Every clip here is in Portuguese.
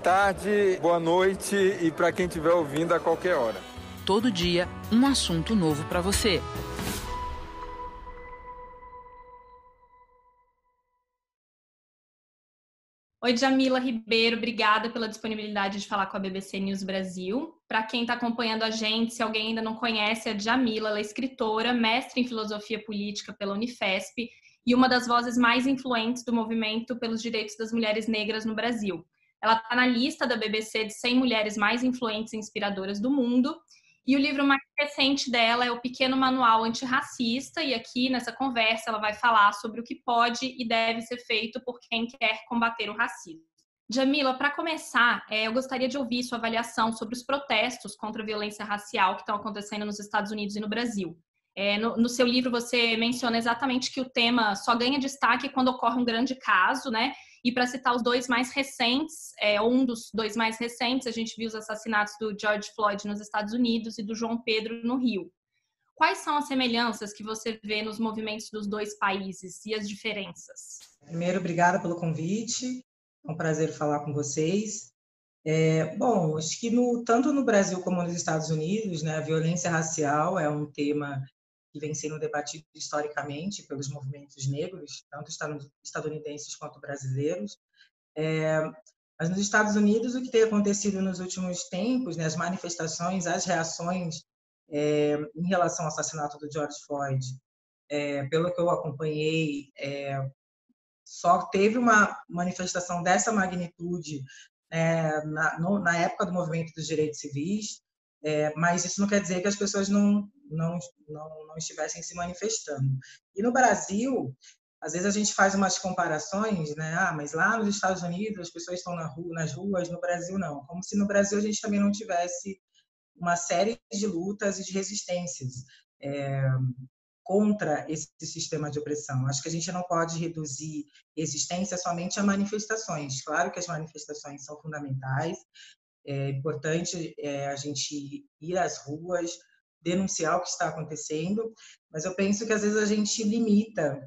tarde, boa noite e para quem estiver ouvindo a qualquer hora. Todo dia, um assunto novo para você. Oi, Jamila Ribeiro, obrigada pela disponibilidade de falar com a BBC News Brasil. Para quem está acompanhando a gente, se alguém ainda não conhece a Jamila, ela é escritora, mestre em filosofia política pela Unifesp e uma das vozes mais influentes do movimento pelos direitos das mulheres negras no Brasil. Ela está na lista da BBC de 100 mulheres mais influentes e inspiradoras do mundo. E o livro mais recente dela é o Pequeno Manual Antirracista, e aqui nessa conversa ela vai falar sobre o que pode e deve ser feito por quem quer combater o racismo. Jamila, para começar, é, eu gostaria de ouvir sua avaliação sobre os protestos contra a violência racial que estão acontecendo nos Estados Unidos e no Brasil. É, no, no, seu livro você menciona exatamente que o tema só ganha destaque quando ocorre um grande caso, né? E para citar os dois mais recentes, é, um dos dois mais recentes, a gente viu os assassinatos do George Floyd nos Estados Unidos e do João Pedro no Rio. Quais são as semelhanças que você vê nos movimentos dos dois países e as diferenças? Primeiro, obrigada pelo convite. É um prazer falar com vocês. É, bom, acho que no, tanto no Brasil como nos Estados Unidos, né, a violência racial é um tema que vem sendo debatido historicamente pelos movimentos negros, tanto estadunidenses quanto brasileiros. É, mas nos Estados Unidos, o que tem acontecido nos últimos tempos, né, as manifestações, as reações é, em relação ao assassinato do George Floyd, é, pelo que eu acompanhei, é, só teve uma manifestação dessa magnitude é, na, no, na época do movimento dos direitos civis, é, mas isso não quer dizer que as pessoas não, não, não, não estivessem se manifestando. E no Brasil, às vezes a gente faz umas comparações, né? Ah, mas lá nos Estados Unidos as pessoas estão na rua, nas ruas, no Brasil não. Como se no Brasil a gente também não tivesse uma série de lutas e de resistências é, contra esse sistema de opressão. Acho que a gente não pode reduzir resistência somente a manifestações. Claro que as manifestações são fundamentais, é importante é, a gente ir às ruas, denunciar o que está acontecendo, mas eu penso que às vezes a gente limita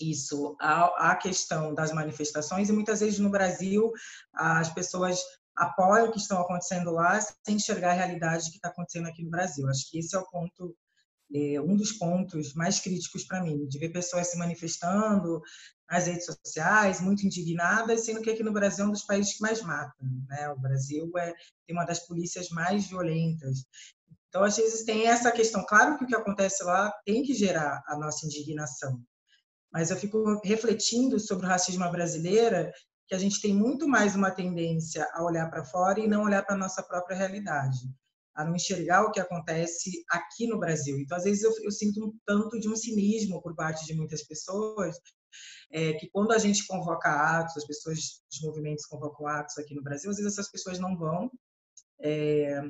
isso à, questão das manifestações e muitas vezes no Brasil as pessoas apoiam o que estão acontecendo lá sem enxergar a realidade que está acontecendo aqui no Brasil. Acho que esse é o ponto é, um dos pontos mais críticos para mim, de ver pessoas se manifestando nas redes sociais, muito indignadas, sendo que aqui no Brasil é um dos países que mais matam. Né? O Brasil é, tem uma das polícias mais violentas. Então, às vezes, tem essa questão. Claro que o que acontece lá tem que gerar a nossa indignação, mas eu fico refletindo sobre o racismo brasileiro, que a gente tem muito mais uma tendência a olhar para fora e não olhar para a nossa própria realidade a não enxergar o que acontece aqui no Brasil. Então, às vezes, eu, eu sinto um tanto de um cinismo por parte de muitas pessoas, é, que quando a gente convoca atos, as pessoas, os movimentos convocam atos aqui no Brasil, às vezes essas pessoas não vão, é,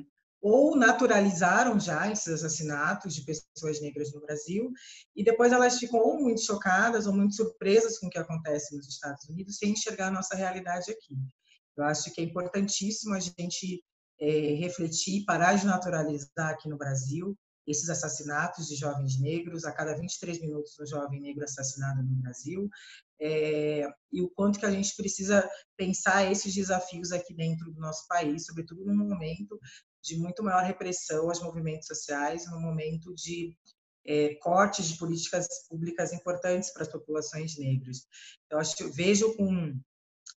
ou naturalizaram já esses assassinatos de pessoas negras no Brasil, e depois elas ficam ou muito chocadas ou muito surpresas com o que acontece nos Estados Unidos, sem enxergar a nossa realidade aqui. Eu acho que é importantíssimo a gente é, refletir, parar de naturalizar aqui no Brasil esses assassinatos de jovens negros, a cada 23 minutos um jovem negro assassinado no Brasil, é, e o quanto que a gente precisa pensar esses desafios aqui dentro do nosso país, sobretudo num momento de muito maior repressão aos movimentos sociais, num momento de é, cortes de políticas públicas importantes para as populações negras. Então, acho, vejo com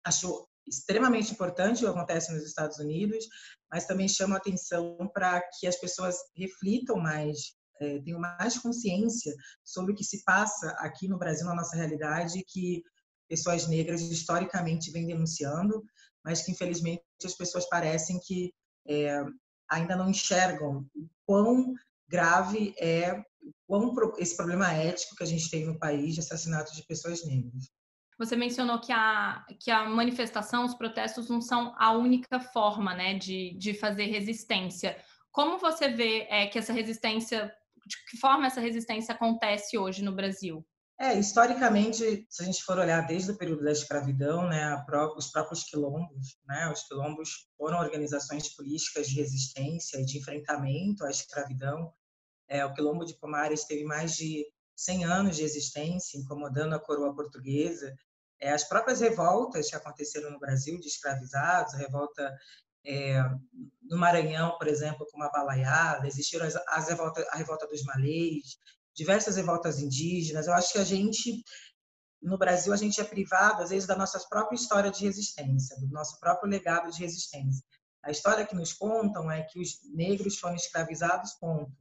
acho extremamente importante o que acontece nos Estados Unidos, mas também chama atenção para que as pessoas reflitam mais, é, mais consciência sobre o que se passa aqui no Brasil, na nossa realidade, que pessoas negras historicamente vêm denunciando, mas que infelizmente as pessoas parecem que é, ainda não enxergam o quão grave é quão esse problema ético que a gente tem no país de assassinato de pessoas negras. Você mencionou que a, que a manifestação, os protestos não são a única forma né, de, de fazer resistência. Como você vê é, que essa resistência, de que forma essa resistência acontece hoje no Brasil? É, historicamente, se a gente for olhar desde o período da escravidão, né, os próprios quilombos, né, os quilombos foram organizações políticas de resistência e de enfrentamento à escravidão. É, o quilombo de Pomares teve mais de 100 anos de existência, incomodando a coroa portuguesa, É, as próprias revoltas que aconteceram no Brasil de escravizados, a revolta é, no Maranhão, por exemplo, com uma balaiada, existiram as, as revolta, a revolta dos malês, diversas revoltas indígenas. Eu acho que a gente, no Brasil, a gente é privado, às vezes, da nossa própria história de resistência, do nosso próprio legado de resistência. A história que nos contam é que os negros foram escravizados, ponto.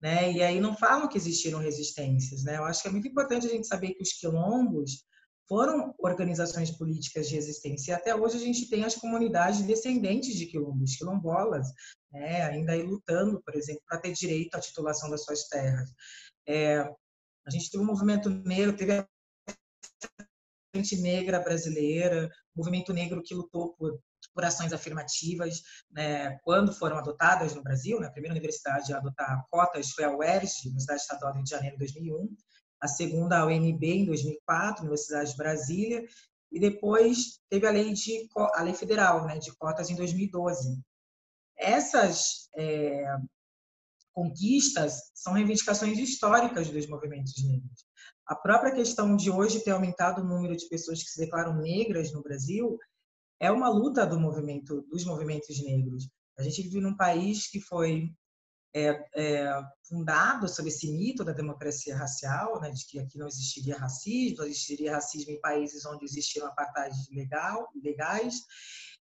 Né? E aí não falam que existiram resistências. Né? Eu acho que é muito importante a gente saber que os quilombos foram organizações políticas de resistência. E até hoje a gente tem as comunidades descendentes de quilombos, quilombolas, né? ainda aí lutando, por exemplo, para ter direito à titulação das suas terras. É, a gente teve um movimento negro, teve a frente negra brasileira, movimento negro que lutou por por ações afirmativas, né, quando foram adotadas no Brasil. Né, a primeira universidade a adotar cotas foi a UERJ, Universidade Estadual do Rio de Janeiro, em 2001. A segunda, a UNB, em 2004, Universidade de Brasília. E depois teve a lei, de, a lei federal né, de cotas em 2012. Essas é, conquistas são reivindicações históricas dos movimentos negros. A própria questão de hoje ter aumentado o número de pessoas que se declaram negras no Brasil é uma luta do movimento dos movimentos negros. A gente vive num país que foi é, é, fundado sobre esse mito da democracia racial, né, de que aqui não existiria racismo, existiria racismo em países onde existiam apartheid legal, legais,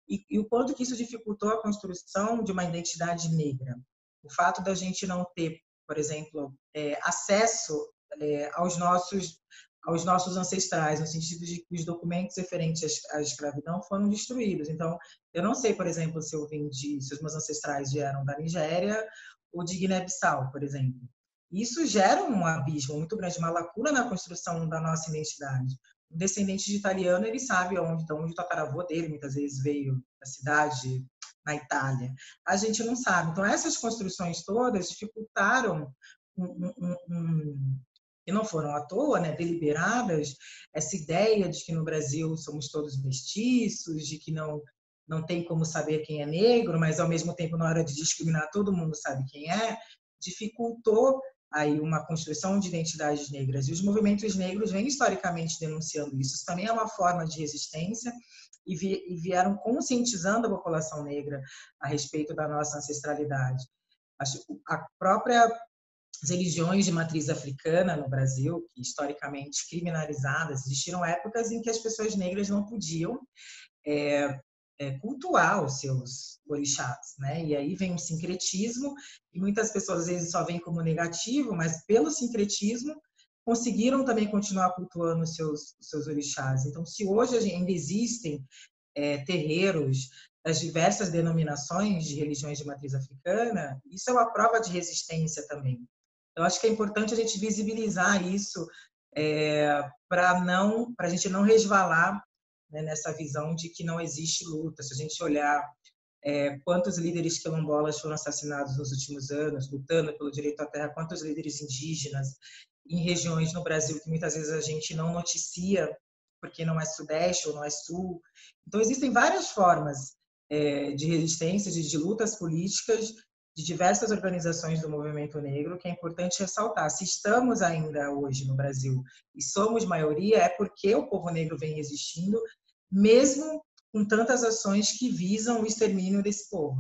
e, e, o quanto que isso dificultou a construção de uma identidade negra. O fato da gente não ter, por exemplo, é, acesso é, aos nossos aos nossos ancestrais, no sentido de que os documentos referentes à escravidão foram destruídos. Então, eu não sei, por exemplo, se eu vim de, se os meus ancestrais vieram da Nigéria ou de Guiné-Bissau, por exemplo. Isso gera um abismo muito grande, uma lacuna na construção da nossa identidade. O descendente de italiano, ele sabe onde, de onde o tataravô dele muitas vezes veio da cidade na Itália. A gente não sabe. Então, essas construções todas dificultaram um, um, um, que não foram à toa, né, deliberadas, essa ideia de que no Brasil somos todos mestiços, de que não não tem como saber quem é negro, mas ao mesmo tempo na hora de discriminar todo mundo sabe quem é, dificultou aí uma construção de identidades negras. E os movimentos negros vêm historicamente denunciando isso. Isso também é uma forma de resistência e, vieram conscientizando a população negra a respeito da nossa ancestralidade. A própria as religiões de matriz africana no Brasil, historicamente criminalizadas, existiram épocas em que as pessoas negras não podiam é, é, cultuar os seus orixás, né? E aí vem um sincretismo e muitas pessoas às vezes só veem como negativo, mas pelo sincretismo conseguiram também continuar cultuando os seus, seus orixás. Então, se hoje ainda existem é, terreiros das diversas denominações de religiões de matriz africana, isso é uma prova de resistência também. Eu acho que é importante a gente visibilizar isso é, para não, para a gente não resvalar né, nessa visão de que não existe luta. Se a gente olhar é, quantos líderes quilombolas foram assassinados nos últimos anos, lutando pelo direito à terra, quantos líderes indígenas em regiões no Brasil que muitas vezes a gente não noticia porque não é sudeste ou não é sul. Então existem várias formas é, de resistência, de, de lutas políticas de diversas organizações do movimento negro, que é importante ressaltar. Se estamos ainda hoje no Brasil e somos maioria, é porque o povo negro vem existindo, mesmo com tantas ações que visam o extermínio desse povo.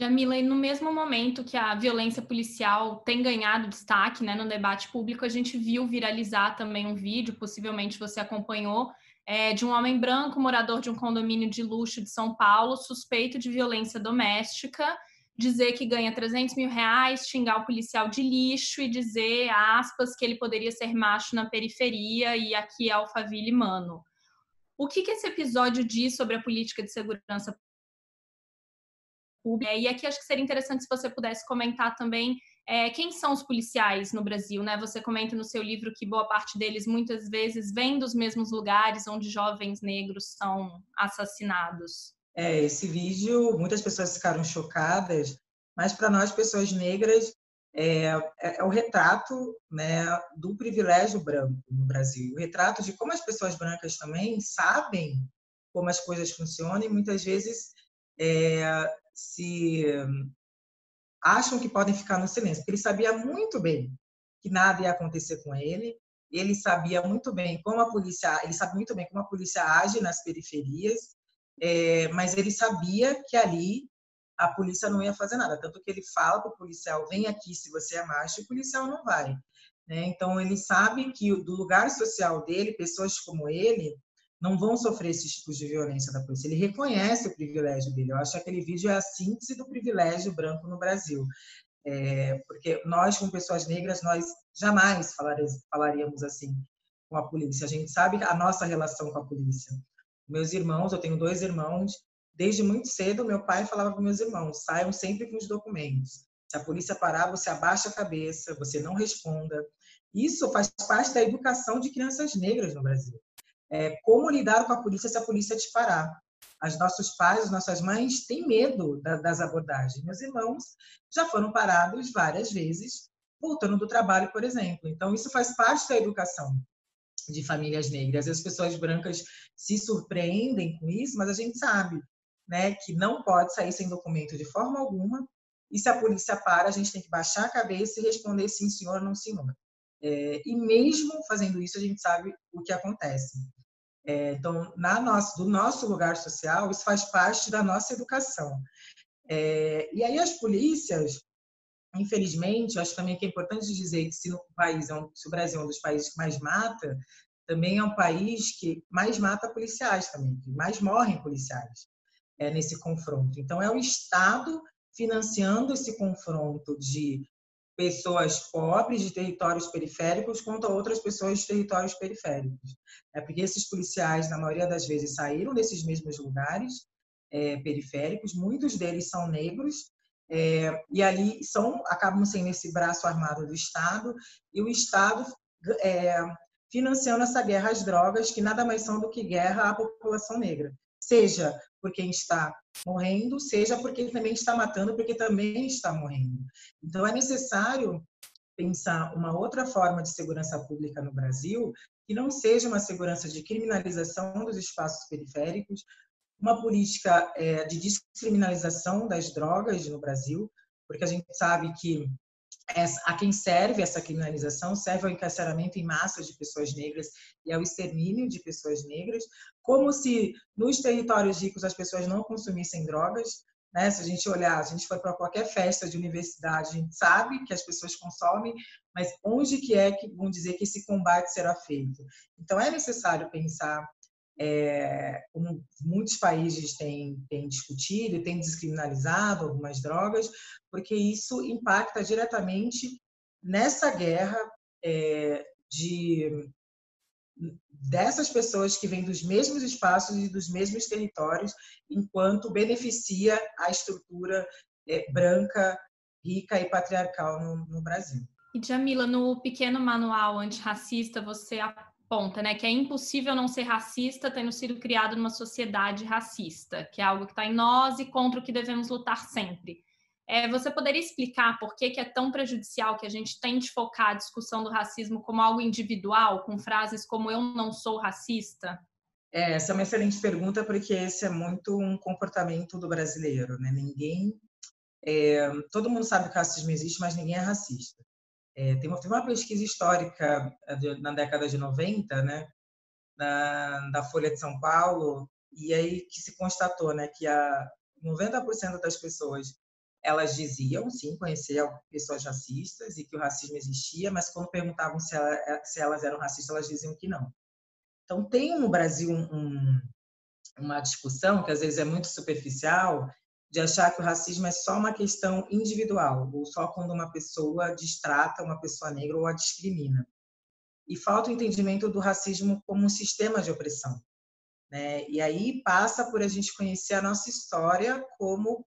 Jamila, e no mesmo momento que a violência policial tem ganhado destaque né, no debate público, a gente viu viralizar também um vídeo, possivelmente você acompanhou, é, de um homem branco, morador de um condomínio de luxo de São Paulo, suspeito de violência doméstica dizer que ganha 300 mil reais, xingar o policial de lixo e dizer, aspas, que ele poderia ser macho na periferia e aqui é Alphaville Mano. O que, que esse episódio diz sobre a política de segurança pública? E aqui acho que seria interessante se você pudesse comentar também é, quem são os policiais no Brasil, né? Você comenta no seu livro que boa parte deles muitas vezes vem dos mesmos lugares onde jovens negros são assassinados. É, esse vídeo, muitas pessoas ficaram chocadas, mas para nós, pessoas negras, é, é, é, o retrato né, do privilégio branco no Brasil. O retrato de como as pessoas brancas também sabem como as coisas funcionam e muitas vezes é, se acham que podem ficar no silêncio, porque ele sabia muito bem que nada ia acontecer com ele, ele sabia muito bem como a polícia, ele sabe muito bem como a polícia age nas periferias, é, mas ele sabia que ali a polícia não ia fazer nada, tanto que ele fala para o policial, vem aqui se você é macho, e o policial não vai. Né? Então, ele sabe que do lugar social dele, pessoas como ele não vão sofrer esses tipos de violência da polícia. Ele reconhece o privilégio dele. Eu acho que aquele vídeo é a síntese do privilégio branco no Brasil. É, porque nós, como pessoas negras, nós jamais falaríamos assim com a polícia. A gente sabe a nossa relação com a polícia. Meus irmãos, eu tenho dois irmãos, desde muito cedo, meu pai falava para meus irmãos: saiam sempre com os documentos. Se a polícia parar, você abaixa a cabeça, você não responda. Isso faz parte da educação de crianças negras no Brasil. É, como lidar com a polícia se a polícia te parar? Os nossos pais, as nossas mães têm medo da, das abordagens. Meus irmãos já foram parados várias vezes, voltando do trabalho, por exemplo. Então, isso faz parte da educação de famílias negras. As pessoas brancas se surpreendem com isso, mas a gente sabe né, que não pode sair sem documento de forma alguma. E se a polícia para, a gente tem que baixar a cabeça e responder sim, senhor, não, senhor. É, e mesmo fazendo isso, a gente sabe o que acontece. É, então, na nossa, do nosso lugar social, isso faz parte da nossa educação. É, e aí as polícias, infelizmente, acho também que é importante dizer que se, no país é um, se o Brasil é um dos países que mais mata, também é um país que mais mata policiais também, que mais morrem policiais é, nesse confronto. Então, é o Estado financiando esse confronto de pessoas pobres de territórios periféricos contra outras pessoas de territórios periféricos. É porque esses policiais, na maioria das vezes, saíram desses mesmos lugares é, periféricos, muitos deles são negros, é, e ali são acabam sendo esse braço armado do Estado, e o Estado é, financiando essa guerra às drogas, que nada mais são do que guerra à população negra. Seja por quem está morrendo, seja porque também está matando, porque também está morrendo. Então, é necessário pensar uma outra forma de segurança pública no Brasil, que não seja uma segurança de criminalização dos espaços periféricos, uma política é, de descriminalização das drogas no Brasil, porque a gente sabe que a quem serve essa criminalização serve ao encarceramento em massa de pessoas negras e ao extermínio de pessoas negras, como se nos territórios ricos as pessoas não consumissem drogas. Né? Se a gente olhar, a gente for para qualquer festa de universidade, a gente sabe que as pessoas consomem, mas onde que é que vão dizer que esse combate será feito? Então é necessário pensar é, como muitos países têm, têm discutido e têm descriminalizado algumas drogas, porque isso impacta diretamente nessa guerra é, de dessas pessoas que vêm dos mesmos espaços e dos mesmos territórios, enquanto beneficia a estrutura é, branca, rica e patriarcal no, no Brasil. E Jamila, no pequeno manual antirracista, você ponta, né? Que é impossível não ser racista tendo sido criado numa sociedade racista, que é algo que está em nós e contra o que devemos lutar sempre. É, você poderia explicar por que, que é tão prejudicial que a gente tente focar a discussão do racismo como algo individual, com frases como eu não sou racista? É, essa é uma excelente pergunta, porque esse é muito um comportamento do brasileiro, né? Ninguém. É, todo mundo sabe que o racismo existe, mas ninguém é racista. É, tem, uma, tem uma pesquisa histórica é, de, na década de 90, né, na, da Folha de São Paulo, e aí que se constatou né, que a 90% das pessoas elas diziam, sim, conhecer pessoas racistas e que o racismo existia, mas quando perguntavam se, ela, é, se elas eram racistas, elas diziam que não. Então, tem no Brasil um, uma discussão que às vezes é muito superficial de achar que o racismo é só uma questão individual, ou só quando uma pessoa distrata uma pessoa negra ou a discrimina. E falta o entendimento do racismo como um sistema de opressão. Né? E aí passa por a gente conhecer a nossa história como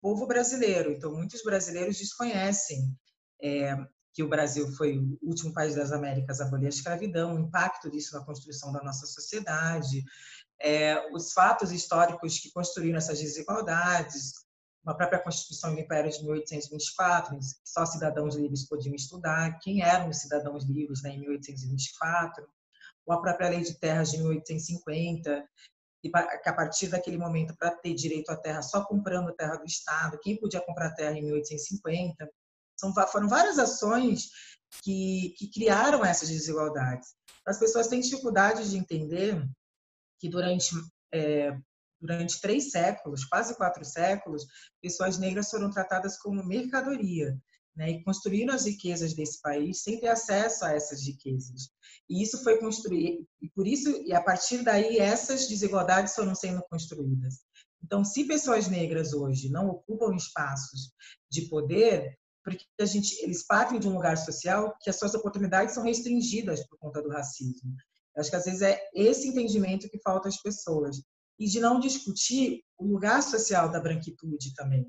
povo brasileiro. Então, muitos brasileiros desconhecem é, que o Brasil foi o último país das Américas a abolir a escravidão, o impacto disso na construção da nossa sociedade, é, os fatos históricos que construíram essas desigualdades, a própria Constituição do Império de 1824, só cidadãos livres podiam estudar, quem eram os cidadãos livres né, em 1824, ou a própria Lei de Terras de 1850, que a partir daquele momento, para ter direito à terra, só comprando terra do Estado, quem podia comprar terra em 1850. São, foram várias ações que, que criaram essas desigualdades. As pessoas têm dificuldade de entender que durante é, durante três séculos, quase quatro séculos, pessoas negras foram tratadas como mercadoria. Né, e construíram as riquezas desse país sem ter acesso a essas riquezas. E isso foi construído, e por isso, e a partir daí, essas desigualdades foram sendo construídas. Então, se pessoas negras hoje não ocupam espaços de poder, porque a gente, eles partem de um lugar social que as suas oportunidades são restringidas por conta do racismo. Acho que às vezes é esse entendimento que falta às pessoas e de não discutir o lugar social da branquitude também,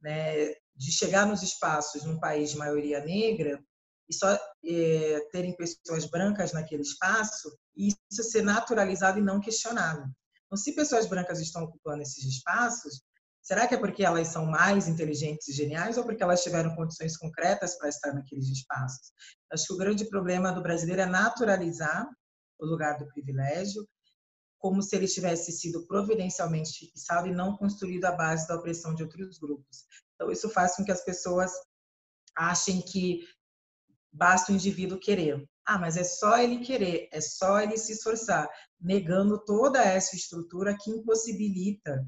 né? De chegar nos espaços num país de maioria negra e só é, terem pessoas brancas naquele espaço e isso ser naturalizado e não questionado. Então, se pessoas brancas estão ocupando esses espaços, será que é porque elas são mais inteligentes e geniais ou porque elas tiveram condições concretas para estar naqueles espaços? Acho que o grande problema do brasileiro é naturalizar o lugar do privilégio como se ele tivesse sido providencialmente fixado e não construído à base da opressão de outros grupos. Então, isso faz com que as pessoas achem que basta o indivíduo querer. Ah, mas é só ele querer, é só ele se esforçar, negando toda essa estrutura que impossibilita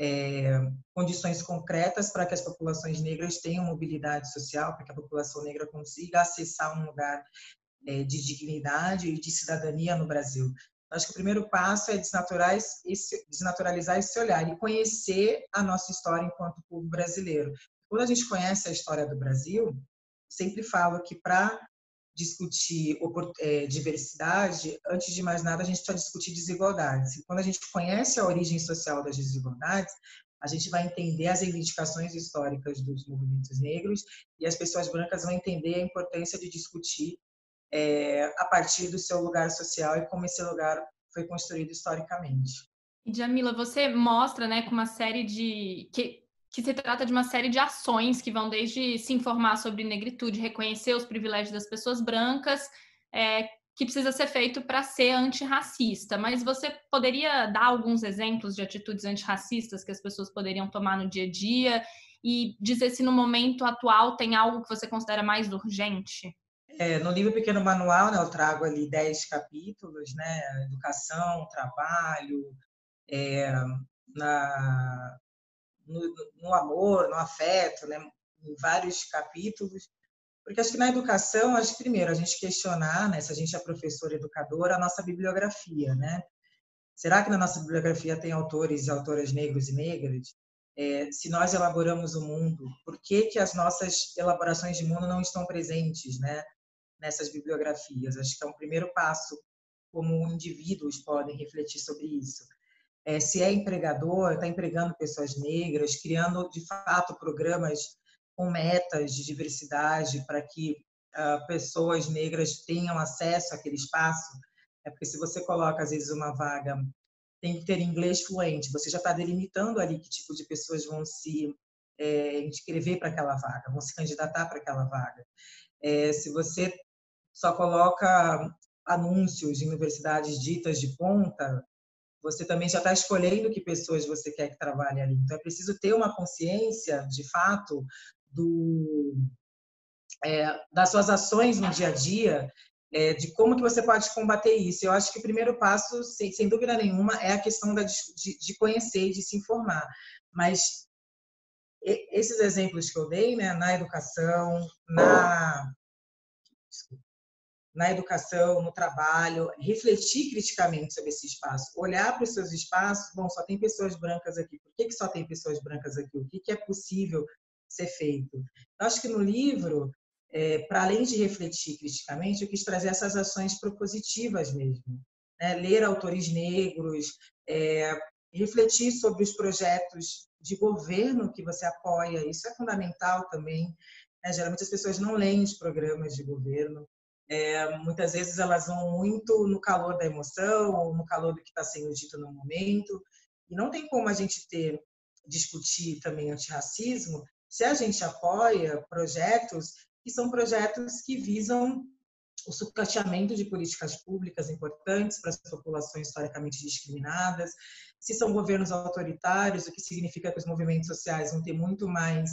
é, condições concretas para que as populações negras tenham mobilidade social, para que a população negra consiga acessar um lugar de dignidade e de cidadania no Brasil. Acho que o primeiro passo é desnaturalizar esse, olhar e conhecer a nossa história enquanto povo brasileiro. Quando a gente conhece a história do Brasil, sempre falo que para discutir é, diversidade, antes de mais nada, a gente precisa discutir desigualdades. Quando a gente conhece a origem social das desigualdades, a gente vai entender as reivindicações históricas dos movimentos negros e as pessoas brancas vão entender a importância de discutir é, a partir do seu lugar social e como esse lugar foi construído historicamente. E Jamila, você mostra, né, com uma série de que, que se trata de uma série de ações que vão desde se informar sobre negritude, reconhecer os privilégios das pessoas brancas, é, que precisa ser feito para ser antirracista. Mas você poderia dar alguns exemplos de atitudes antirracistas que as pessoas poderiam tomar no dia a dia e dizer se no momento atual tem algo que você considera mais urgente? É, no livro Pequeno Manual, né, eu trago ali dez capítulos, né, educação, trabalho, é, na, no, no, amor, no afeto, né, em vários capítulos, porque acho que na educação, acho que primeiro a gente questionar, né, se a gente é professor educador, a nossa bibliografia, né? Será que na nossa bibliografia tem autores e autoras negros e negras? É, se nós elaboramos o mundo, por que, que as nossas elaborações de mundo não estão presentes, né? Nessas bibliografias. Acho que é um primeiro passo como indivíduos podem refletir sobre isso. É, se é empregador, está empregando pessoas negras, criando de fato programas com metas de diversidade para que uh, pessoas negras tenham acesso àquele espaço. É porque se você coloca às vezes uma vaga tem que ter inglês fluente, você já está delimitando ali que tipo de pessoas vão se é, inscrever para aquela vaga, vão se candidatar para aquela vaga. É, se você só coloca anúncios em universidades ditas de ponta, você também já está escolhendo que pessoas você quer que trabalhem ali. Então, é preciso ter uma consciência, de fato, do, é, das suas ações no dia a dia, é, de como que você pode combater isso. Eu acho que o primeiro passo, sem, sem dúvida nenhuma, é a questão da, de, de conhecer e de se informar. Mas esses exemplos que eu dei, né, na educação, na... Na educação, no trabalho, refletir criticamente sobre esse espaço, olhar para os seus espaços, bom, só tem pessoas brancas aqui, por que, que só tem pessoas brancas aqui? O que, que é possível ser feito? Eu acho que no livro, é, para além de refletir criticamente, eu quis trazer essas ações propositivas mesmo. Né? Ler autores negros, é, refletir sobre os projetos de governo que você apoia, isso é fundamental também. Né? Geralmente as pessoas não leem os programas de governo, é, muitas vezes elas vão muito no calor da emoção ou no calor do que está sendo dito no momento. E não tem como a gente ter discutir também antirracismo se a gente apoia projetos que são projetos que visam o sucateamento de políticas públicas importantes para as populações historicamente discriminadas, se são governos autoritários, o que significa que os movimentos sociais vão ter muito mais,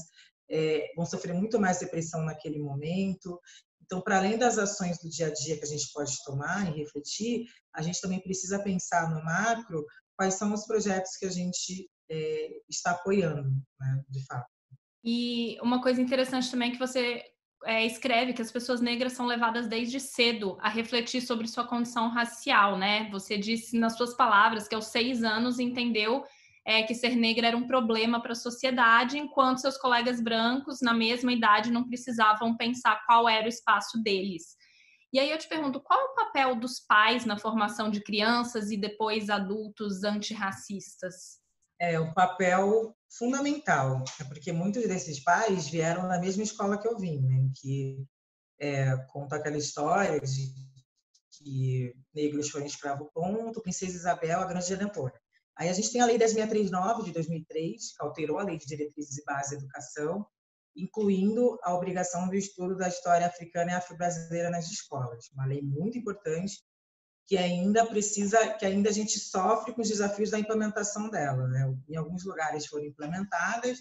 é, vão sofrer muito mais repressão naquele momento. Então, para além das ações do dia a dia que a gente pode tomar e refletir, a gente também precisa pensar no macro quais são os projetos que a gente é, está apoiando, né, de fato. E uma coisa interessante também é que você é, escreve que as pessoas negras são levadas desde cedo a refletir sobre sua condição racial, né? Você disse nas suas palavras que aos seis anos entendeu é, que ser negra era um problema para a sociedade, enquanto seus colegas brancos, na mesma idade, não precisavam pensar qual era o espaço deles. E aí eu te pergunto, qual é o papel dos pais na formação de crianças e depois adultos antirracistas? É um papel fundamental, é porque muitos desses pais vieram da mesma escola que eu vim, né? que é, conta aquela história de que negros foram escravo ponto, princesa Isabel, a grande redentora. Aí a gente tem a Lei 10.639, de 2003, que alterou a Lei de Diretrizes e Bases da Educação, incluindo a obrigação do estudo da história africana e afro-brasileira nas escolas. Uma lei muito importante que ainda precisa, que ainda a gente sofre com os desafios da implementação dela. Né? Em alguns lugares foram implementadas,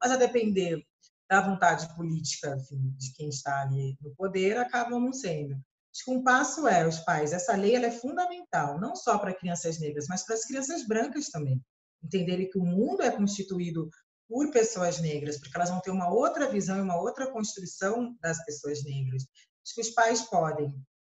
mas a depender da vontade política enfim, de quem está ali no poder, acabam não sendo. Acho que um passo é, os pais, essa lei ela é fundamental, não só para crianças negras, mas para as crianças brancas também. Entenderem que o mundo é constituído por pessoas negras, porque elas vão ter uma outra visão e uma outra construção das pessoas negras. Acho que os pais podem,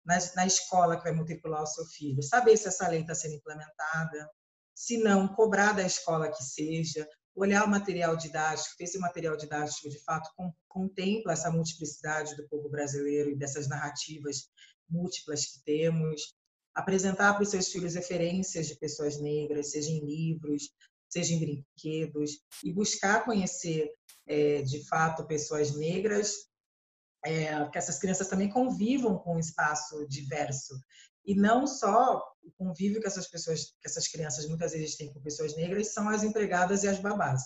na, na escola que vai matricular o seu filho, saber se essa lei está sendo implementada, se não, cobrar da escola que seja, olhar o material didático, ver se o material didático de fato contempla essa multiplicidade do povo brasileiro e dessas narrativas múltiplas que temos, apresentar para os seus filhos referências de pessoas negras, seja em livros, seja em brinquedos, e buscar conhecer é, de fato pessoas negras, é, que essas crianças também convivam com um espaço diverso e não só o convívio que essas pessoas, que essas crianças muitas vezes têm com pessoas negras são as empregadas e as babás,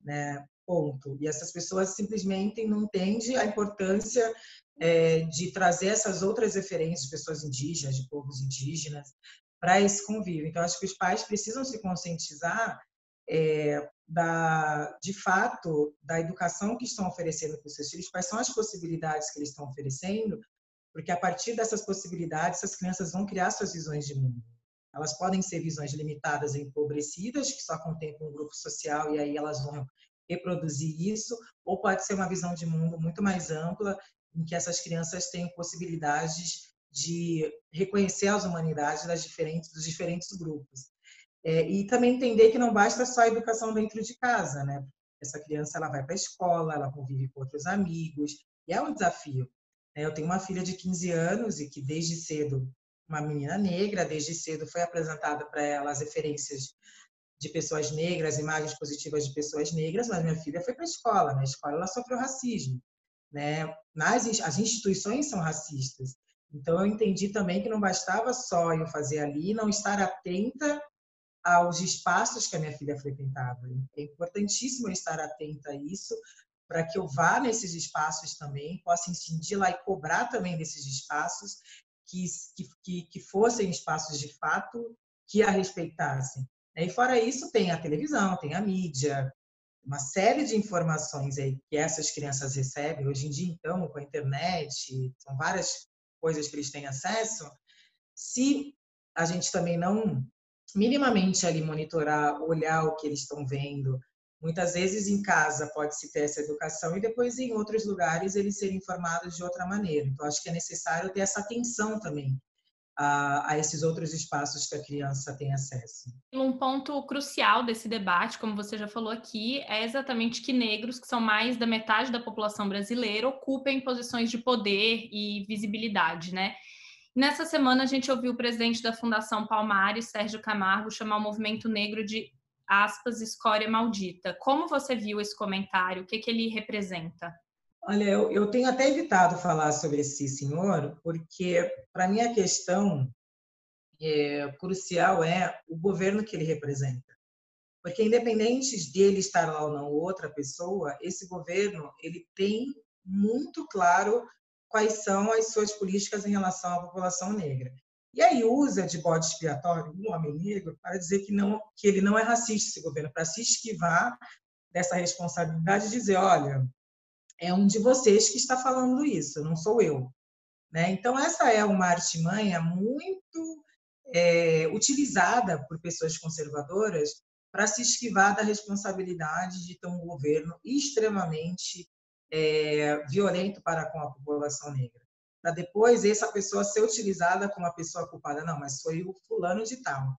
né? Ponto. E essas pessoas simplesmente não entendem a importância é, de trazer essas outras referências de pessoas indígenas, de povos indígenas, para esse convívio. Então, acho que os pais precisam se conscientizar é, da, de fato, da educação que estão oferecendo para os seus filhos, quais são as possibilidades que eles estão oferecendo, porque a partir dessas possibilidades, essas crianças vão criar suas visões de mundo. Elas podem ser visões limitadas e empobrecidas, que só contemplam um grupo social e aí elas vão reproduzir isso, ou pode ser uma visão de mundo muito mais ampla, em que essas crianças têm possibilidades de reconhecer as humanidades das diferentes, dos diferentes grupos. É, e também entender que não basta só a educação dentro de casa, né? Essa criança ela vai para a escola, ela convive com outros amigos, e é um desafio. Né? Eu tenho uma filha de 15 anos e que desde cedo, uma menina negra, desde cedo foi apresentada para ela as referências de pessoas negras, imagens positivas de pessoas negras, mas minha filha foi para a escola, na escola ela sofreu racismo, né? As instituições são racistas. Então eu entendi também que não bastava só eu fazer ali, não estar atenta aos espaços que a minha filha frequentava. É importantíssimo estar atenta a isso, para que eu vá nesses espaços também, possa incidir lá e cobrar também desses espaços que, que, que fossem espaços de fato que a respeitassem. E fora isso, tem a televisão, tem a mídia, uma série de informações aí que essas crianças recebem. Hoje em dia, então, com a internet, são várias coisas que eles têm acesso. Se a gente também não minimamente ali monitorar, olhar o que eles estão vendo, Muitas vezes em casa pode-se ter essa educação e depois em outros lugares eles serem informados de outra maneira. Então, acho que é necessário ter essa atenção também a, a, esses outros espaços que a criança tem acesso. Um ponto crucial desse debate, como você já falou aqui, é exatamente que negros, que são mais da metade da população brasileira, ocupem posições de poder e visibilidade, né? Nessa semana, a gente ouviu o presidente da Fundação Palmares, Sérgio Camargo, chamar o movimento negro de aspas, escória maldita. Como você viu esse comentário? O que, que ele representa? Olha, eu, eu tenho até evitado falar sobre esse senhor, porque, para mim, a questão é, crucial é o governo que ele representa. Porque, independente dele estar lá ou não, outra pessoa, esse governo ele tem muito claro quais são as suas políticas em relação à população negra. E aí usa de bode expiatório um homem negro para dizer que, não, que ele não é racista, esse governo, para se esquivar dessa responsabilidade e dizer, olha, é um de vocês que está falando isso, não sou eu. Né? Então, essa é uma artimanha muito é, utilizada por pessoas conservadoras para se esquivar da responsabilidade de ter um governo extremamente é, violento para com a população negra. Para depois essa pessoa ser utilizada como a pessoa culpada. Não, mas foi o fulano de tal.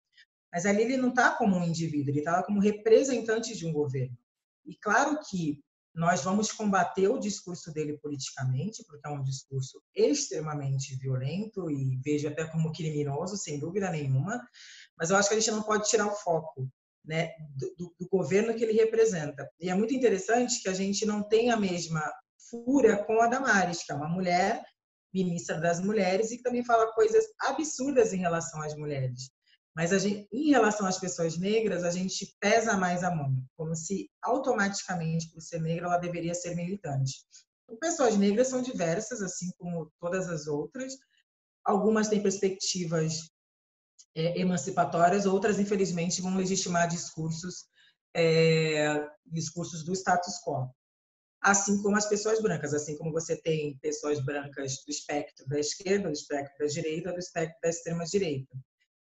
Mas ali ele não está como um indivíduo, ele está como representante de um governo. E claro que nós vamos combater o discurso dele politicamente, porque é um discurso extremamente violento e vejo até como criminoso, sem dúvida nenhuma, mas eu acho que a gente não pode tirar o foco né, do, do, governo que ele representa. E é muito interessante que a gente não tem a mesma fúria com a Damares, que é uma mulher, ministra das mulheres, e que também fala coisas absurdas em relação às mulheres. Mas gente, em relação às pessoas negras, a gente pesa mais a mão, como se automaticamente, por ser negra, ela deveria ser militante. Então, pessoas negras são diversas, assim como todas as outras. Algumas têm perspectivas é, emancipatórias, outras, infelizmente, vão legitimar discursos, é, discursos do status quo. Assim como as pessoas brancas, assim como você tem pessoas brancas do espectro da esquerda, do espectro da direita, do espectro da extrema direita.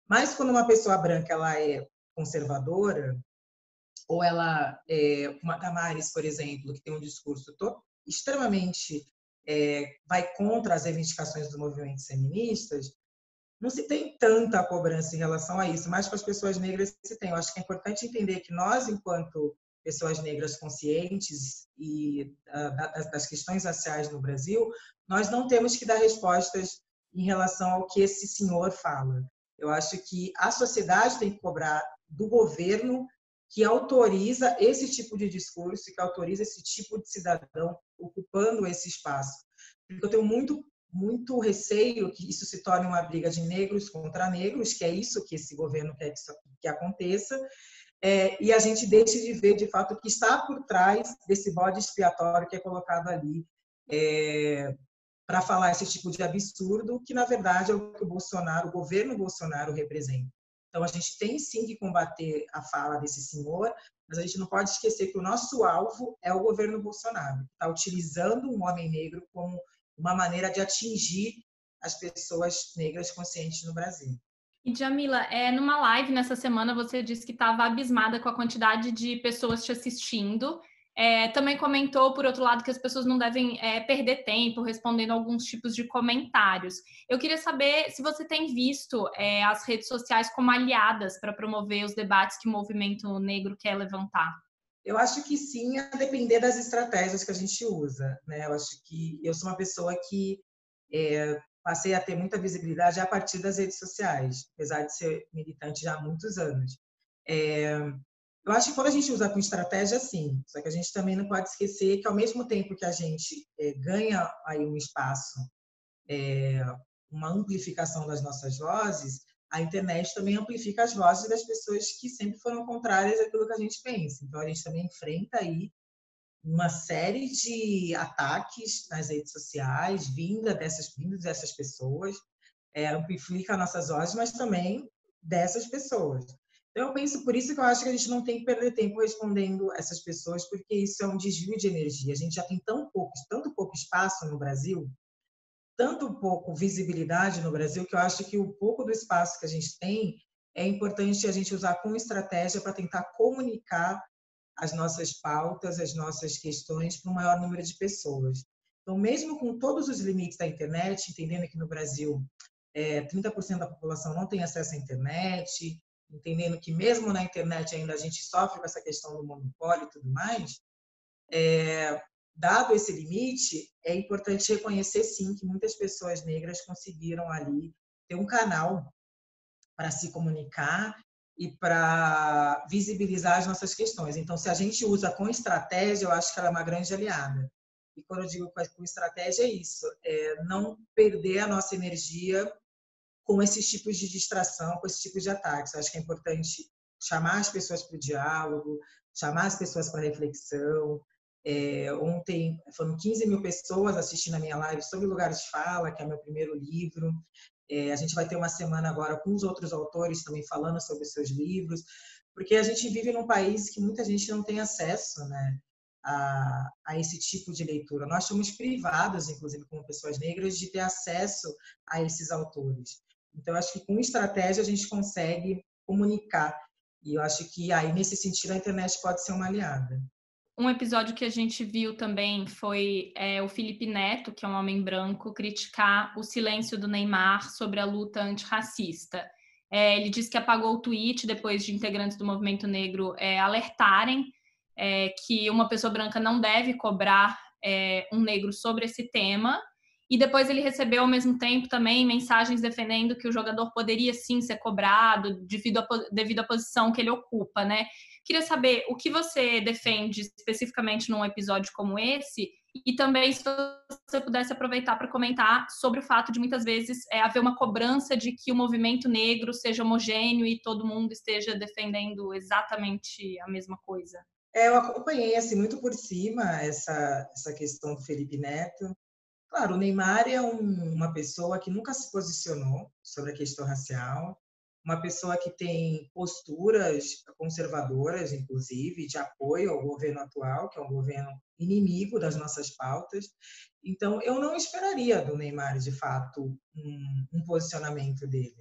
Mas quando uma pessoa branca ela é conservadora, ou ela é uma Damares, por exemplo, que tem um discurso extremamente é, vai contra as reivindicações dos movimentos feministas, não se tem tanta cobrança em relação a isso, mas para as pessoas negras se tem. Eu acho que é importante entender que nós, enquanto pessoas negras conscientes e uh, das questões raciais no Brasil, nós não temos que dar respostas em relação ao que esse senhor fala. Eu acho que a sociedade tem que cobrar do governo que autoriza esse tipo de discurso, que autoriza esse tipo de cidadão ocupando esse espaço. Porque eu tenho muito muito receio que isso se torne uma briga de negros contra negros, que é isso que esse governo quer que, que aconteça, é, e a gente deixe de ver de fato o que está por trás desse bode expiatório que é colocado ali é, para falar esse tipo de absurdo, que na verdade é o que o Bolsonaro, o governo Bolsonaro representa. Então a gente tem sim que combater a fala desse senhor, mas a gente não pode esquecer que o nosso alvo é o governo Bolsonaro, está utilizando um homem negro como uma maneira de atingir as pessoas negras conscientes no Brasil. E Jamila, é, numa live nessa semana você disse que estava abismada com a quantidade de pessoas te assistindo é, também comentou, por outro lado, que as pessoas não devem é, perder tempo respondendo alguns tipos de comentários. Eu queria saber se você tem visto é, as redes sociais como aliadas para promover os debates que o movimento negro quer levantar. Eu acho que sim, a depender das estratégias que a gente usa. Né? Eu acho que eu sou uma pessoa que é, passei a ter muita visibilidade a partir das redes sociais, apesar de ser militante já há muitos anos. É, eu acho que quando a gente usa com estratégia, sim. Só que a gente também não pode esquecer que, ao mesmo tempo que a gente é, ganha aí um espaço, é, uma amplificação das nossas vozes, a internet também amplifica as vozes das pessoas que sempre foram contrárias àquilo que a gente pensa. Então, a gente também enfrenta aí uma série de ataques nas redes sociais, vinda dessas, vindas dessas pessoas, é, amplifica nossas vozes, mas também dessas pessoas. Então, eu penso, por isso que eu acho que a gente não tem que perder tempo respondendo essas pessoas, porque isso é um desvio de energia. A gente já tem tão pouco, tanto pouco espaço no Brasil, tanto pouco visibilidade no Brasil, que eu acho que o pouco do espaço que a gente tem é importante a gente usar como estratégia para tentar comunicar as nossas pautas, as nossas questões para o maior número de pessoas. Então, mesmo com todos os limites da internet, entendendo que no Brasil é, 30% da população não tem acesso à internet, entendendo que mesmo na internet ainda a gente sofre com essa questão do monopólio e tudo mais, é, dado esse limite, é importante reconhecer sim que muitas pessoas negras conseguiram ali ter um canal para se comunicar e para visibilizar as nossas questões. Então, se a gente usa com estratégia, eu acho que ela é uma grande aliada. E quando eu digo com estratégia, é isso: é não perder a nossa energia com esses tipos de distração, com esses tipos de ataques. Eu acho que é importante chamar as pessoas para o diálogo, chamar as pessoas para reflexão. É, ontem foram 15 mil pessoas assistindo a minha live sobre Lugares de Fala, que é meu primeiro livro. É, a gente vai ter uma semana agora com os outros autores também falando sobre seus livros, porque a gente vive num país que muita gente não tem acesso, né? a, a, esse tipo de leitura. Nós somos privados, inclusive, como pessoas negras, de ter acesso a esses autores. Então, acho que com estratégia a gente consegue comunicar. E eu acho que aí, nesse sentido, a internet pode ser uma aliada. Um episódio que a gente viu também foi é, o Felipe Neto, que é um homem branco, criticar o silêncio do Neymar sobre a luta antirracista. É, ele disse que apagou o tweet depois de integrantes do movimento negro é, alertarem é, que uma pessoa branca não deve cobrar é, um negro sobre esse tema. E depois ele recebeu ao mesmo tempo também mensagens defendendo que o jogador poderia sim ser cobrado devido, a, devido à posição que ele ocupa, né? Queria saber o que você defende especificamente num episódio como esse e também se você pudesse aproveitar para comentar sobre o fato de muitas vezes é, haver uma cobrança de que o movimento negro seja homogêneo e todo mundo esteja defendendo exatamente a mesma coisa. É, eu acompanhei assim muito por cima essa essa questão do Felipe Neto. Claro, o Neymar é um, uma pessoa que nunca se posicionou sobre a questão racial uma pessoa que tem posturas conservadoras, inclusive, de apoio ao governo atual, que é um governo inimigo das nossas pautas. Então, eu não esperaria do Neymar, de fato, um, um posicionamento dele.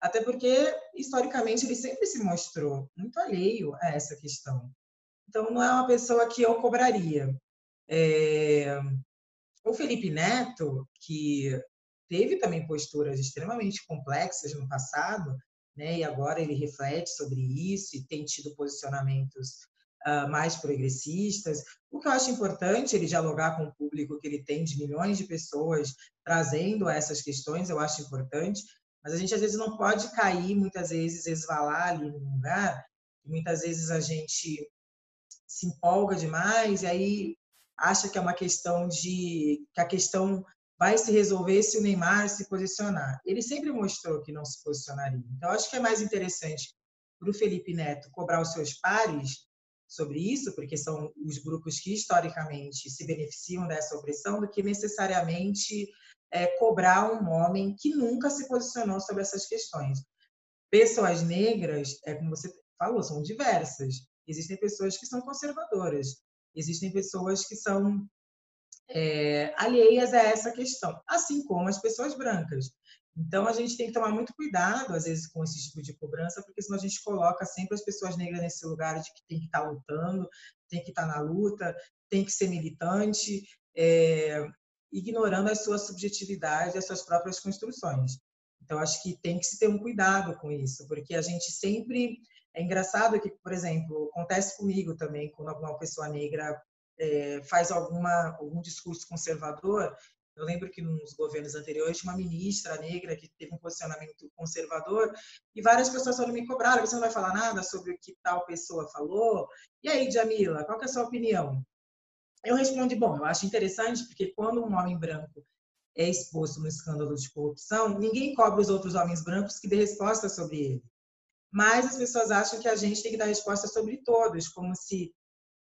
Até porque, historicamente, ele sempre se mostrou muito alheio a essa questão. Então, não é uma pessoa que eu cobraria. É... O Felipe Neto, que teve também posturas extremamente complexas no passado, né? E agora ele reflete sobre isso e tem tido posicionamentos uh, mais progressistas. O que eu acho importante ele dialogar com o público que ele tem de milhões de pessoas trazendo essas questões, eu acho importante. Mas a gente às vezes não pode cair, muitas vezes esvalar ali num lugar. Muitas vezes a gente se empolga demais e aí acha que é uma questão de que a questão vai se resolver se o Neymar se posicionar. Ele sempre mostrou que não se posicionaria. Então, acho que é mais interessante para o Felipe Neto cobrar os seus pares sobre isso, porque são os grupos que historicamente se beneficiam dessa opressão, do que necessariamente é, cobrar um homem que nunca se posicionou sobre essas questões. Pessoas negras, é como você falou, são diversas. Existem pessoas que são conservadoras, existem pessoas que são é, alheias a essa questão, assim como as pessoas brancas. Então, a gente tem que tomar muito cuidado, às vezes, com esse tipo de cobrança, porque senão a gente coloca sempre as pessoas negras nesse lugar de que tem que estar tá lutando, tem que estar tá na luta, tem que ser militante, é, ignorando as suas subjetividades, as suas próprias construções. Então, acho que tem que se ter um cuidado com isso, porque a gente sempre. É engraçado que, por exemplo, acontece comigo também, quando alguma pessoa negra é, faz alguma, algum discurso conservador. Eu lembro que nos governos anteriores tinha uma ministra negra que teve um posicionamento conservador e várias pessoas foram me cobrar, você não vai falar nada sobre o que tal pessoa falou? E aí, Jamila, qual é a sua opinião? Eu respondi, bom, eu acho interessante porque quando um homem branco é exposto no escândalo de corrupção, ninguém cobra os outros homens brancos que dê resposta sobre ele. Mas as pessoas acham que a gente tem que dar resposta sobre todos, como se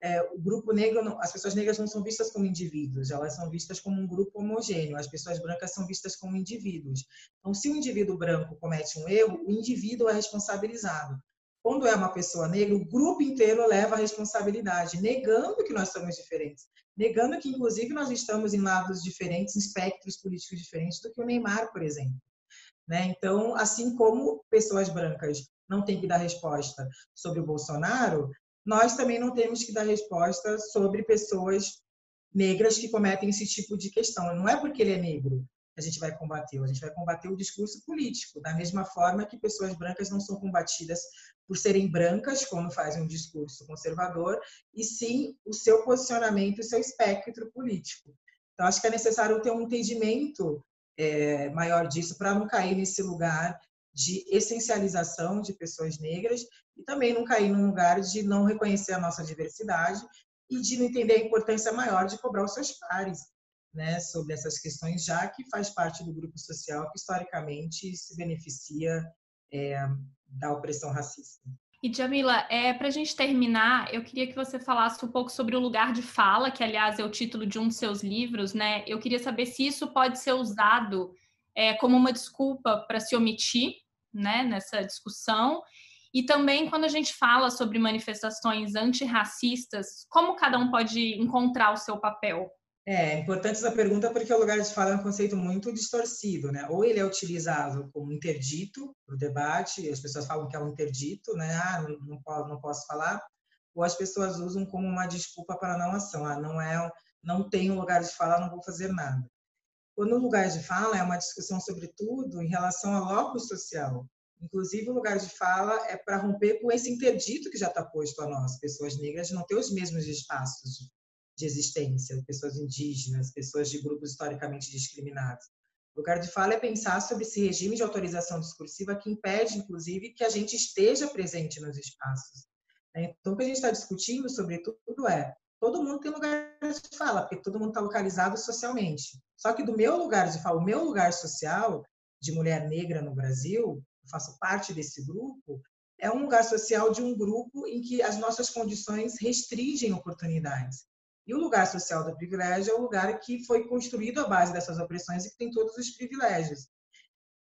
é, o grupo negro, não, as pessoas negras não são vistas como indivíduos, elas são vistas como um grupo homogêneo. As pessoas brancas são vistas como indivíduos. Então, se o indivíduo branco comete um erro, o indivíduo é responsabilizado. Quando é uma pessoa negra, o grupo inteiro leva a responsabilidade, negando que nós somos diferentes, negando que, inclusive, nós estamos em lados diferentes, em espectros políticos diferentes do que o Neymar, por exemplo. Né? Então, assim como pessoas brancas não têm que dar resposta sobre o Bolsonaro, nós também não temos que dar resposta sobre pessoas negras que cometem esse tipo de questão. Não é porque ele é negro que a gente vai combater, a gente vai combater o discurso político, da mesma forma que pessoas brancas não são combatidas por serem brancas, quando fazem um discurso conservador, e sim o seu posicionamento, o seu espectro político. Então, acho que é necessário ter um entendimento é, maior disso para não cair nesse lugar de essencialização de pessoas negras e também não cair num lugar de não reconhecer a nossa diversidade e de não entender a importância maior de cobrar os seus pares né, sobre essas questões, já que faz parte do grupo social que historicamente se beneficia é, da opressão racista. E Jamila, é, para a gente terminar, eu queria que você falasse um pouco sobre o lugar de fala, que aliás é o título de um dos seus livros, né? Eu queria saber se isso pode ser usado é, como uma desculpa para se omitir né, nessa discussão. E também quando a gente fala sobre manifestações antirracistas, como cada um pode encontrar o seu papel? É, é importante essa pergunta porque o lugar de fala é um conceito muito distorcido, né? Ou ele é utilizado como interdito para o debate, as pessoas falam que é um interdito, né? Ah, não, não, posso, não posso falar. Ou as pessoas usam como uma desculpa para não ação. Ah, não é, não tenho lugar de fala, não vou fazer nada. Quando o lugar de fala é uma discussão sobretudo em relação ao locus social. Inclusive, o lugar de fala é para romper com esse interdito que já está posto a nós, pessoas negras, de não ter os mesmos espaços de existência, pessoas indígenas, pessoas de grupos historicamente discriminados. O lugar de fala é pensar sobre esse regime de autorização discursiva que impede, inclusive, que a gente esteja presente nos espaços. Então, o que a gente está discutindo, sobretudo, é todo mundo tem lugar de fala, porque todo mundo está localizado socialmente. Só que do meu lugar de fala, o meu lugar social de mulher negra no Brasil, eu faço parte desse grupo, é um lugar social de um grupo em que as nossas condições restringem oportunidades. E o lugar social do privilégio é o lugar que foi construído à base dessas opressões e que tem todos os privilégios.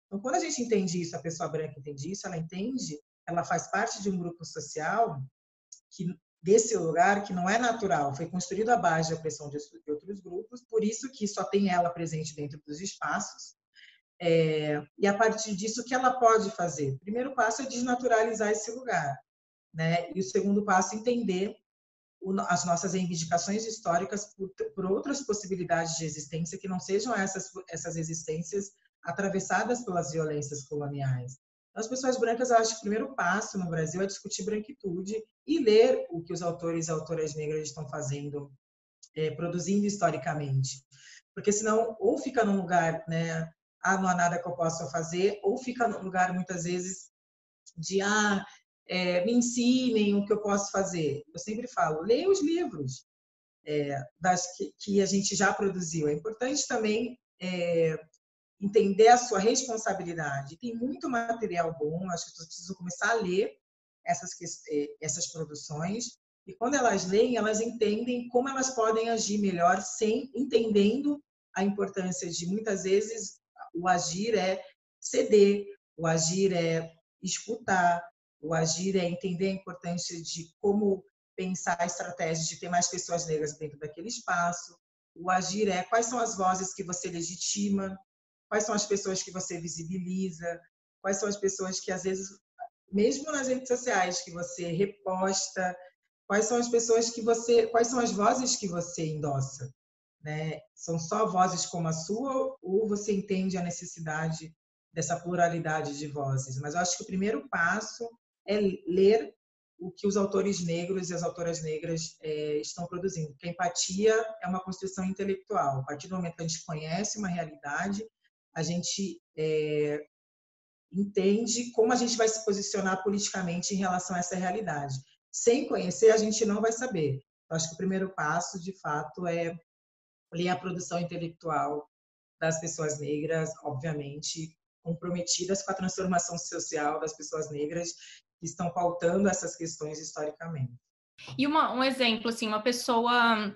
Então, quando a gente entende isso, a pessoa branca entende isso, ela entende, ela faz parte de um grupo social que desse lugar que não é natural, foi construído à base de opressão de outros grupos, por isso que só tem ela presente dentro dos espaços. É, e a partir disso, o que ela pode fazer? O primeiro passo é desnaturalizar esse lugar, né? E o segundo passo entender as nossas reivindicações históricas por, por, outras possibilidades de existência que não sejam essas, essas existências atravessadas pelas violências coloniais. As pessoas brancas, eu acho que o primeiro passo no Brasil é discutir branquitude e ler o que os autores e autoras negras estão fazendo, é, produzindo historicamente. Porque senão, ou fica num lugar, né, ah, não há nada que eu possa fazer, ou fica num lugar, muitas vezes, de, ah, é, me ensinem o que eu posso fazer. Eu sempre falo, leia os livros é, das que, que, a gente já produziu. É importante também é, entender a sua responsabilidade. Tem muito material bom, acho que as pessoas precisam começar a ler essas, é, essas produções e quando elas leem, elas entendem como elas podem agir melhor, sem entendendo a importância de muitas vezes o agir é ceder, o agir é escutar, o agir é entender a importância de como pensar estratégias de ter mais pessoas negras dentro daquele espaço. O agir é quais são as vozes que você legitima, quais são as pessoas que você visibiliza, quais são as pessoas que às vezes, mesmo nas redes sociais, que você reposta, quais são as pessoas que você, quais são as vozes que você endossa, né? São só vozes como a sua ou você entende a necessidade dessa pluralidade de vozes? Mas eu acho que o primeiro passo é ler o que os autores negros e as autoras negras é, estão produzindo. Porque a empatia é uma construção intelectual. A partir do momento que a gente conhece uma realidade, a gente é, entende como a gente vai se posicionar politicamente em relação a essa realidade. Sem conhecer, a gente não vai saber. Eu acho que o primeiro passo, de fato, é ler a produção intelectual das pessoas negras, obviamente, comprometidas com a transformação social das pessoas negras que estão pautando essas questões historicamente. E uma, um exemplo, assim, uma pessoa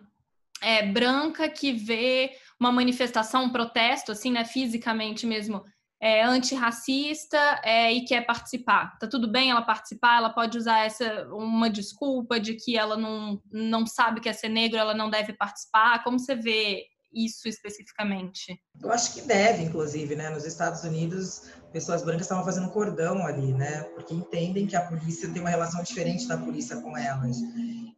é, branca que vê uma manifestação, um protesto, assim, né, fisicamente mesmo, é, antirracista é, e quer participar. Tá tudo bem ela participar? Ela pode usar essa uma desculpa de que ela não, não sabe que é ser negro, ela não deve participar. Como você vê isso especificamente? Eu acho que deve, inclusive, né? Nos Estados Unidos, pessoas brancas estavam fazendo cordão ali, né? Porque entendem que a polícia tem uma relação diferente da polícia com elas.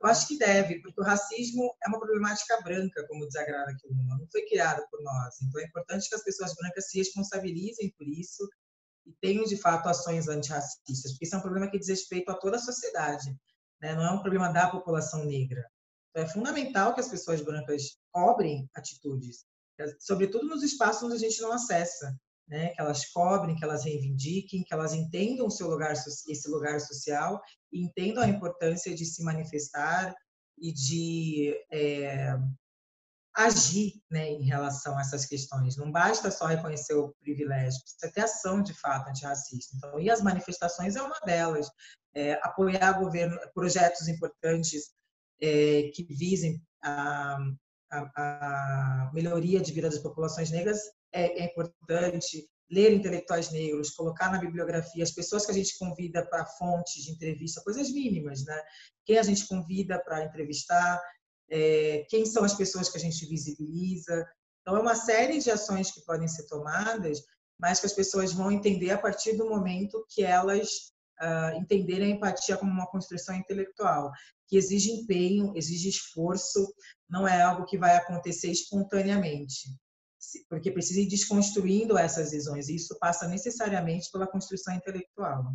Eu acho que deve, porque o racismo é uma problemática branca, como diz a Grada Quiluma, não foi criada por nós. Então é importante que as pessoas brancas se responsabilizem por isso e tenham, de fato, ações antirracistas, porque isso é um problema que diz respeito a toda a sociedade, né? não é um problema da população negra. Então, é fundamental que as pessoas brancas cobrem atitudes, sobretudo nos espaços onde a gente não acessa, né? que elas cobrem, que elas reivindiquem, que elas entendam o seu lugar, esse lugar social e entendam a importância de se manifestar e de é, agir né, em relação a essas questões. Não basta só reconhecer o privilégio, precisa ter ação de fato antirracista. Então, e as manifestações é uma delas. É, apoiar governo, projetos importantes é, que visem a, a, a, melhoria de vida das populações negras é, é importante. ler intelectuais negros, colocar na bibliografia as pessoas que a gente convida para fontes de entrevista, coisas mínimas, né? Quem a gente convida para entrevistar, é, quem são as pessoas que a gente visibiliza. Então, é uma série de ações que podem ser tomadas, mas que as pessoas vão entender a partir do momento que elas uh, entenderem a empatia como uma construção intelectual, que exige empenho, exige esforço, não é algo que vai acontecer espontaneamente porque precisa ir desconstruindo essas visões, e isso passa necessariamente pela construção intelectual.